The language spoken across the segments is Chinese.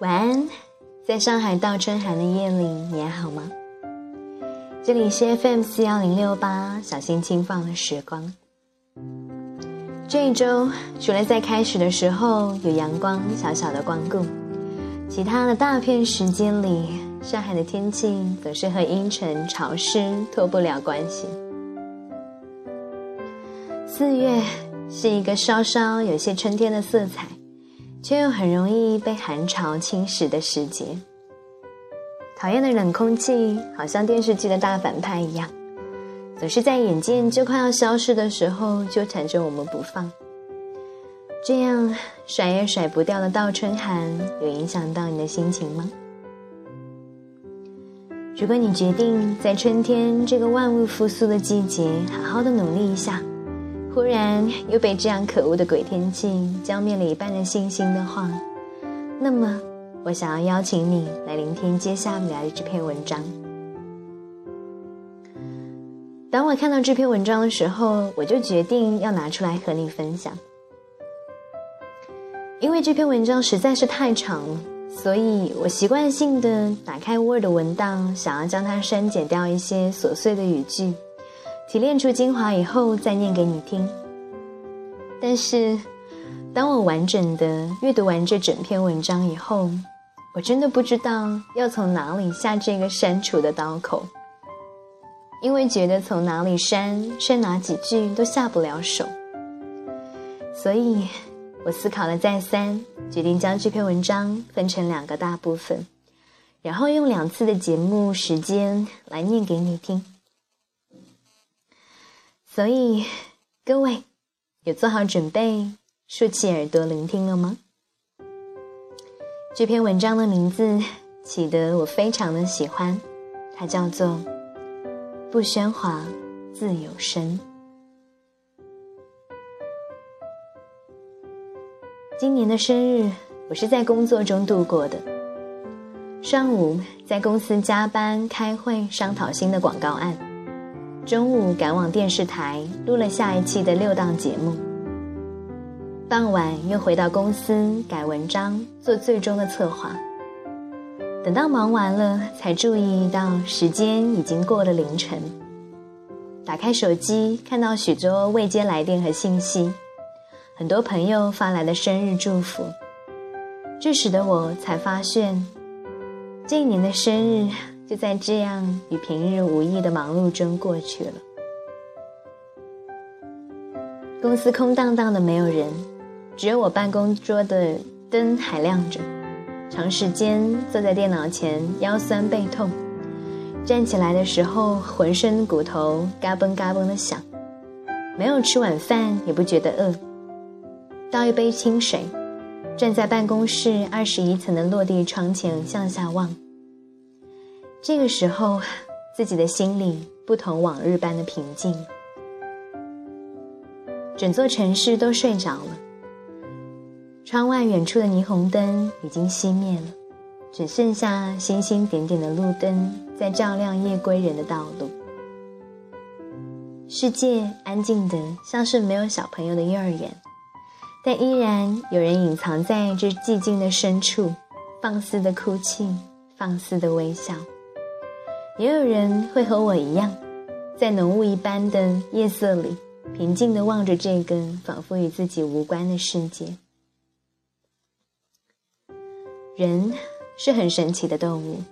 晚安，在上海倒春寒的夜里，你还好吗？这里是 FM 四幺零六八，小心轻放的时光。这一周，除了在开始的时候有阳光小小的光顾，其他的大片时间里，上海的天气总是和阴沉潮湿脱不了关系。四月是一个稍稍有些春天的色彩。却又很容易被寒潮侵蚀的时节。讨厌的冷空气，好像电视剧的大反派一样，总是在眼见就快要消失的时候纠缠着我们不放。这样甩也甩不掉的倒春寒，有影响到你的心情吗？如果你决定在春天这个万物复苏的季节，好好的努力一下。忽然又被这样可恶的鬼天气浇灭了一半的信心的话，那么我想要邀请你来聆听接下来的这篇文章。当我看到这篇文章的时候，我就决定要拿出来和你分享，因为这篇文章实在是太长了，所以我习惯性的打开 Word 文档，想要将它删减掉一些琐碎的语句。提炼出精华以后再念给你听。但是，当我完整的阅读完这整篇文章以后，我真的不知道要从哪里下这个删除的刀口，因为觉得从哪里删删哪几句都下不了手。所以，我思考了再三，决定将这篇文章分成两个大部分，然后用两次的节目时间来念给你听。所以，各位有做好准备，竖起耳朵聆听了吗？这篇文章的名字起得我非常的喜欢，它叫做《不喧哗，自有声》。今年的生日，我是在工作中度过的。上午在公司加班开会，商讨新的广告案。中午赶往电视台录了下一期的六档节目，傍晚又回到公司改文章，做最终的策划。等到忙完了，才注意到时间已经过了凌晨。打开手机，看到许多未接来电和信息，很多朋友发来的生日祝福。这使得我才发现，这一年的生日。就在这样与平日无异的忙碌中过去了。公司空荡荡的，没有人，只有我办公桌的灯还亮着。长时间坐在电脑前，腰酸背痛，站起来的时候浑身骨头嘎嘣嘎嘣的响。没有吃晚饭，也不觉得饿。倒一杯清水，站在办公室二十一层的落地窗前向下望。这个时候，自己的心里不同往日般的平静。整座城市都睡着了，窗外远处的霓虹灯已经熄灭了，只剩下星星点点的路灯在照亮夜归人的道路。世界安静的像是没有小朋友的幼儿园，但依然有人隐藏在这寂静的深处，放肆的哭泣，放肆的微笑。也有人会和我一样，在浓雾一般的夜色里，平静地望着这个仿佛与自己无关的世界。人是很神奇的动物，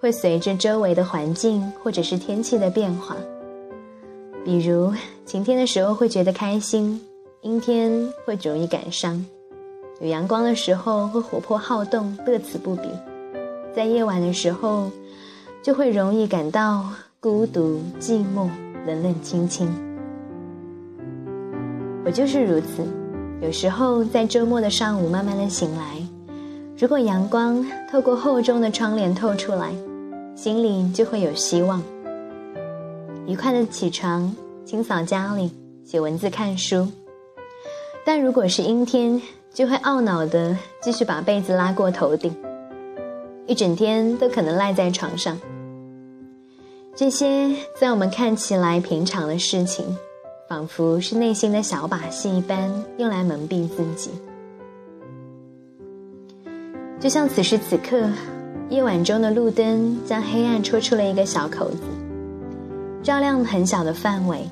会随着周围的环境或者是天气的变化，比如晴天的时候会觉得开心，阴天会容易感伤；有阳光的时候会活泼好动，乐此不彼；在夜晚的时候。就会容易感到孤独、寂寞、冷冷清清。我就是如此。有时候在周末的上午慢慢的醒来，如果阳光透过厚重的窗帘透出来，心里就会有希望。愉快的起床，清扫家里，写文字、看书。但如果是阴天，就会懊恼的继续把被子拉过头顶，一整天都可能赖在床上。这些在我们看起来平常的事情，仿佛是内心的小把戏一般，用来蒙蔽自己。就像此时此刻，夜晚中的路灯将黑暗戳出了一个小口子，照亮很小的范围。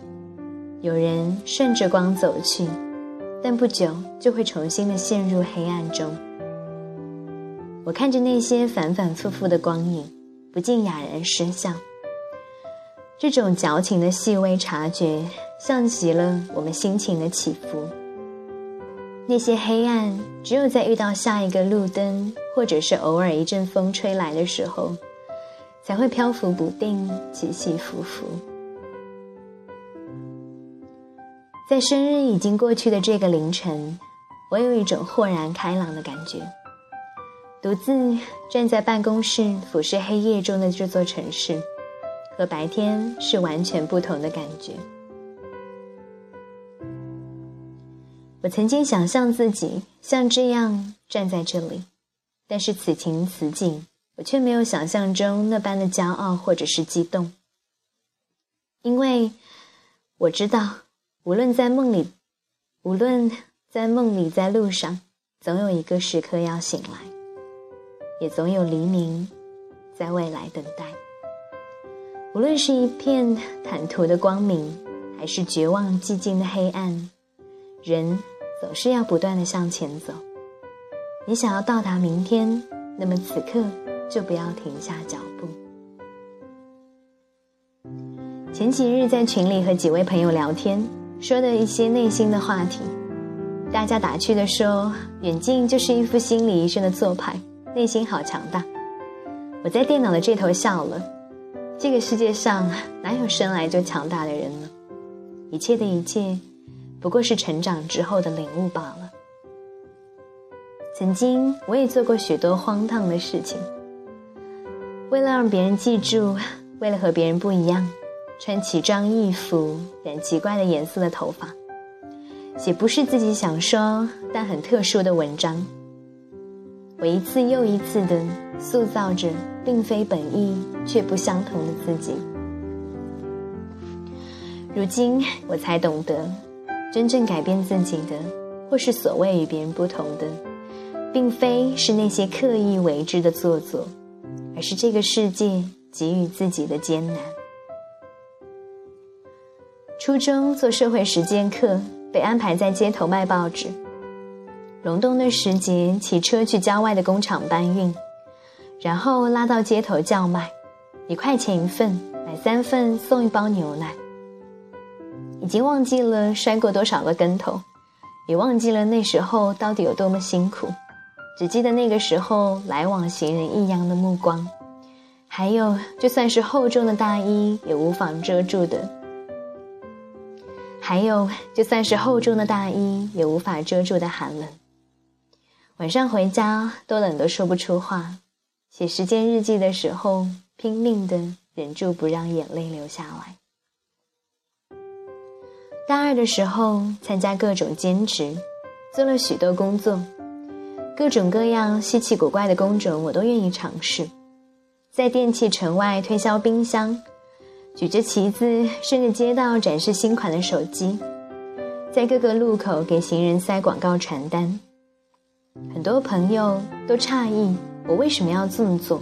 有人顺着光走去，但不久就会重新的陷入黑暗中。我看着那些反反复复的光影，不禁哑然失笑。这种矫情的细微察觉，像极了我们心情的起伏。那些黑暗，只有在遇到下一个路灯，或者是偶尔一阵风吹来的时候，才会漂浮不定，起起伏伏。在生日已经过去的这个凌晨，我有一种豁然开朗的感觉。独自站在办公室，俯视黑夜中的这座城市，和白天是完全不同的感觉。我曾经想象自己像这样站在这里，但是此情此景，我却没有想象中那般的骄傲或者是激动，因为我知道。无论在梦里，无论在梦里，在路上，总有一个时刻要醒来，也总有黎明在未来等待。无论是一片坦途的光明，还是绝望寂静的黑暗，人总是要不断的向前走。你想要到达明天，那么此刻就不要停下脚步。前几日在群里和几位朋友聊天。说的一些内心的话题，大家打趣的说：“远近就是一副心理医生的做派，内心好强大。”我在电脑的这头笑了。这个世界上哪有生来就强大的人呢？一切的一切，不过是成长之后的领悟罢了。曾经我也做过许多荒唐的事情，为了让别人记住，为了和别人不一样。穿奇装异服，染奇怪的颜色的头发，写不是自己想说但很特殊的文章。我一次又一次的塑造着并非本意却不相同的自己。如今我才懂得，真正改变自己的，或是所谓与别人不同的，并非是那些刻意为之的做作，而是这个世界给予自己的艰难。初中做社会实践课，被安排在街头卖报纸。隆冬的时节，骑车去郊外的工厂搬运，然后拉到街头叫卖，一块钱一份，买三份送一包牛奶。已经忘记了摔过多少个跟头，也忘记了那时候到底有多么辛苦，只记得那个时候来往行人异样的目光，还有就算是厚重的大衣也无法遮住的。还有，就算是厚重的大衣，也无法遮住的寒冷。晚上回家都冷得说不出话。写时间日记的时候，拼命的忍住不让眼泪流下来。大二的时候，参加各种兼职，做了许多工作，各种各样稀奇古怪的工种我都愿意尝试，在电器城外推销冰箱。举着旗子，顺着街道展示新款的手机，在各个路口给行人塞广告传单。很多朋友都诧异我为什么要这么做，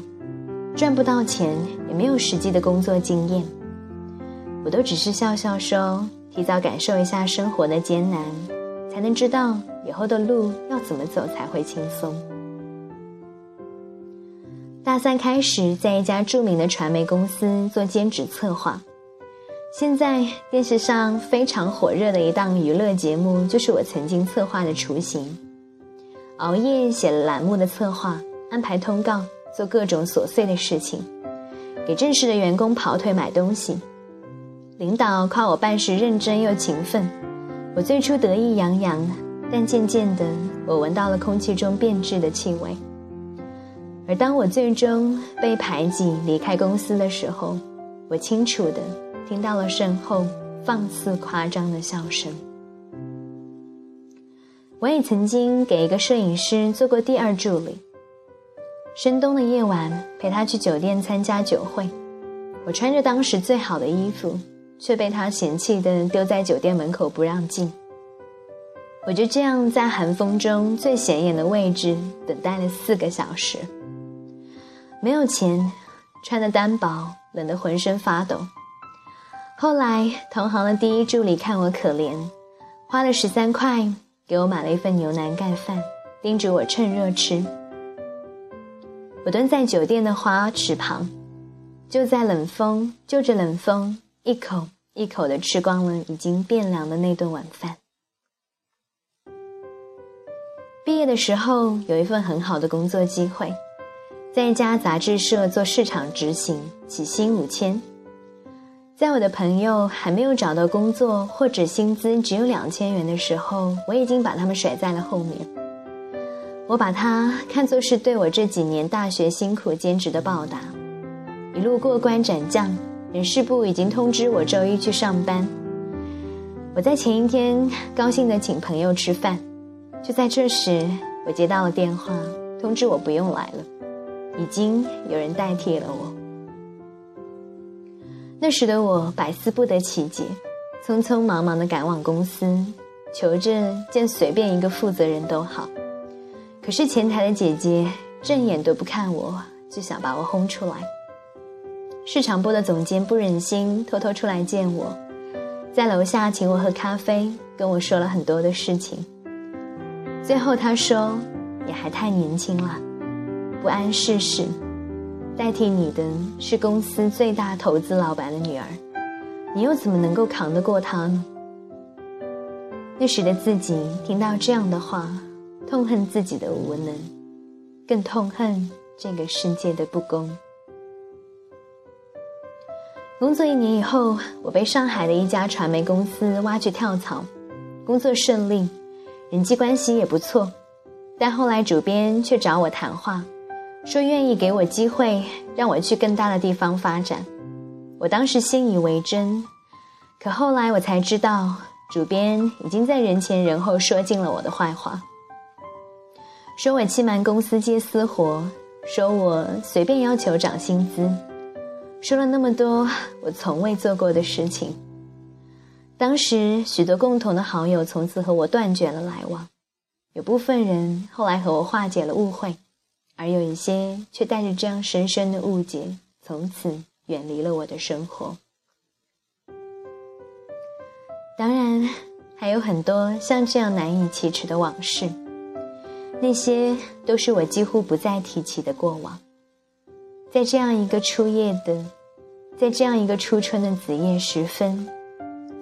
赚不到钱，也没有实际的工作经验。我都只是笑笑说，提早感受一下生活的艰难，才能知道以后的路要怎么走才会轻松。大三开始，在一家著名的传媒公司做兼职策划。现在电视上非常火热的一档娱乐节目，就是我曾经策划的雏形。熬夜写了栏目的策划，安排通告，做各种琐碎的事情，给正式的员工跑腿买东西。领导夸我办事认真又勤奋，我最初得意洋洋，但渐渐的，我闻到了空气中变质的气味。而当我最终被排挤离开公司的时候，我清楚的听到了身后放肆夸张的笑声。我也曾经给一个摄影师做过第二助理。深冬的夜晚，陪他去酒店参加酒会，我穿着当时最好的衣服，却被他嫌弃的丢在酒店门口不让进。我就这样在寒风中最显眼的位置等待了四个小时。没有钱，穿的单薄，冷得浑身发抖。后来，同行的第一助理看我可怜，花了十三块给我买了一份牛腩盖饭，叮嘱我趁热吃。我蹲在酒店的花池旁，就在冷风，就着冷风，一口一口的吃光了已经变凉的那顿晚饭。毕业的时候，有一份很好的工作机会。在一家杂志社做市场执行，起薪五千。在我的朋友还没有找到工作或者薪资只有两千元的时候，我已经把他们甩在了后面。我把它看作是对我这几年大学辛苦兼职的报答。一路过关斩将，人事部已经通知我周一去上班。我在前一天高兴的请朋友吃饭，就在这时，我接到了电话，通知我不用来了。已经有人代替了我。那时的我百思不得其解，匆匆忙忙的赶往公司，求着见随便一个负责人都好。可是前台的姐姐正眼都不看我，就想把我轰出来。市场部的总监不忍心偷偷出来见我，在楼下请我喝咖啡，跟我说了很多的事情。最后他说：“你还太年轻了。”不谙世事，代替你的是公司最大投资老板的女儿，你又怎么能够扛得过她呢？那时的自己听到这样的话，痛恨自己的无能，更痛恨这个世界的不公。工作一年以后，我被上海的一家传媒公司挖去跳槽，工作顺利，人际关系也不错，但后来主编却找我谈话。说愿意给我机会，让我去更大的地方发展。我当时信以为真，可后来我才知道，主编已经在人前人后说尽了我的坏话，说我欺瞒公司接私活，说我随便要求涨薪资，说了那么多我从未做过的事情。当时许多共同的好友从此和我断绝了来往，有部分人后来和我化解了误会。而有一些却带着这样深深的误解，从此远离了我的生活。当然，还有很多像这样难以启齿的往事，那些都是我几乎不再提起的过往。在这样一个初夜的，在这样一个初春的子夜时分，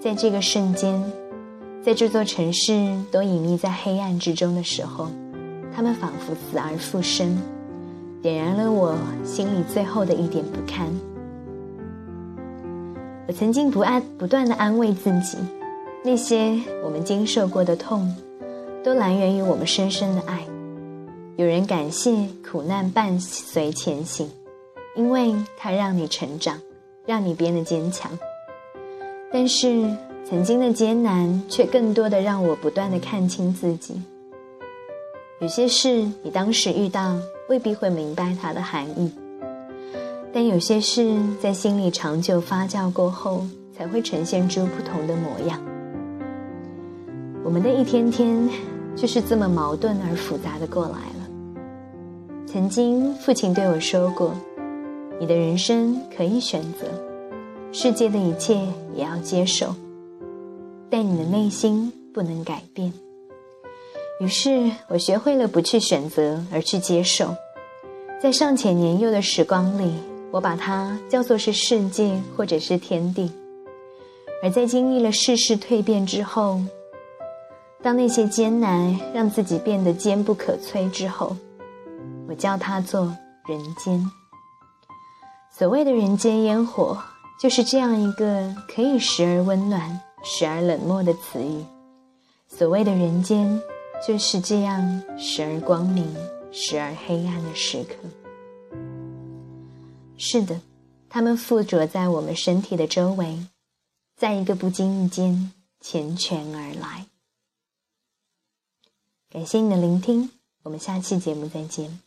在这个瞬间，在这座城市都隐匿在黑暗之中的时候。他们仿佛死而复生，点燃了我心里最后的一点不堪。我曾经不安不断的安慰自己，那些我们经受过的痛，都来源于我们深深的爱。有人感谢苦难伴随前行，因为它让你成长，让你变得坚强。但是曾经的艰难，却更多的让我不断的看清自己。有些事你当时遇到未必会明白它的含义，但有些事在心里长久发酵过后，才会呈现出不同的模样。我们的一天天就是这么矛盾而复杂的过来了。曾经父亲对我说过：“你的人生可以选择，世界的一切也要接受，但你的内心不能改变。”于是我学会了不去选择，而去接受。在尚且年幼的时光里，我把它叫做是世界，或者是天地；而在经历了世事蜕变之后，当那些艰难让自己变得坚不可摧之后，我叫它做人间。所谓的人间烟火，就是这样一个可以时而温暖，时而冷漠的词语。所谓的人间。就是这样，时而光明，时而黑暗的时刻。是的，它们附着在我们身体的周围，在一个不经意间缱绻而来。感谢你的聆听，我们下期节目再见。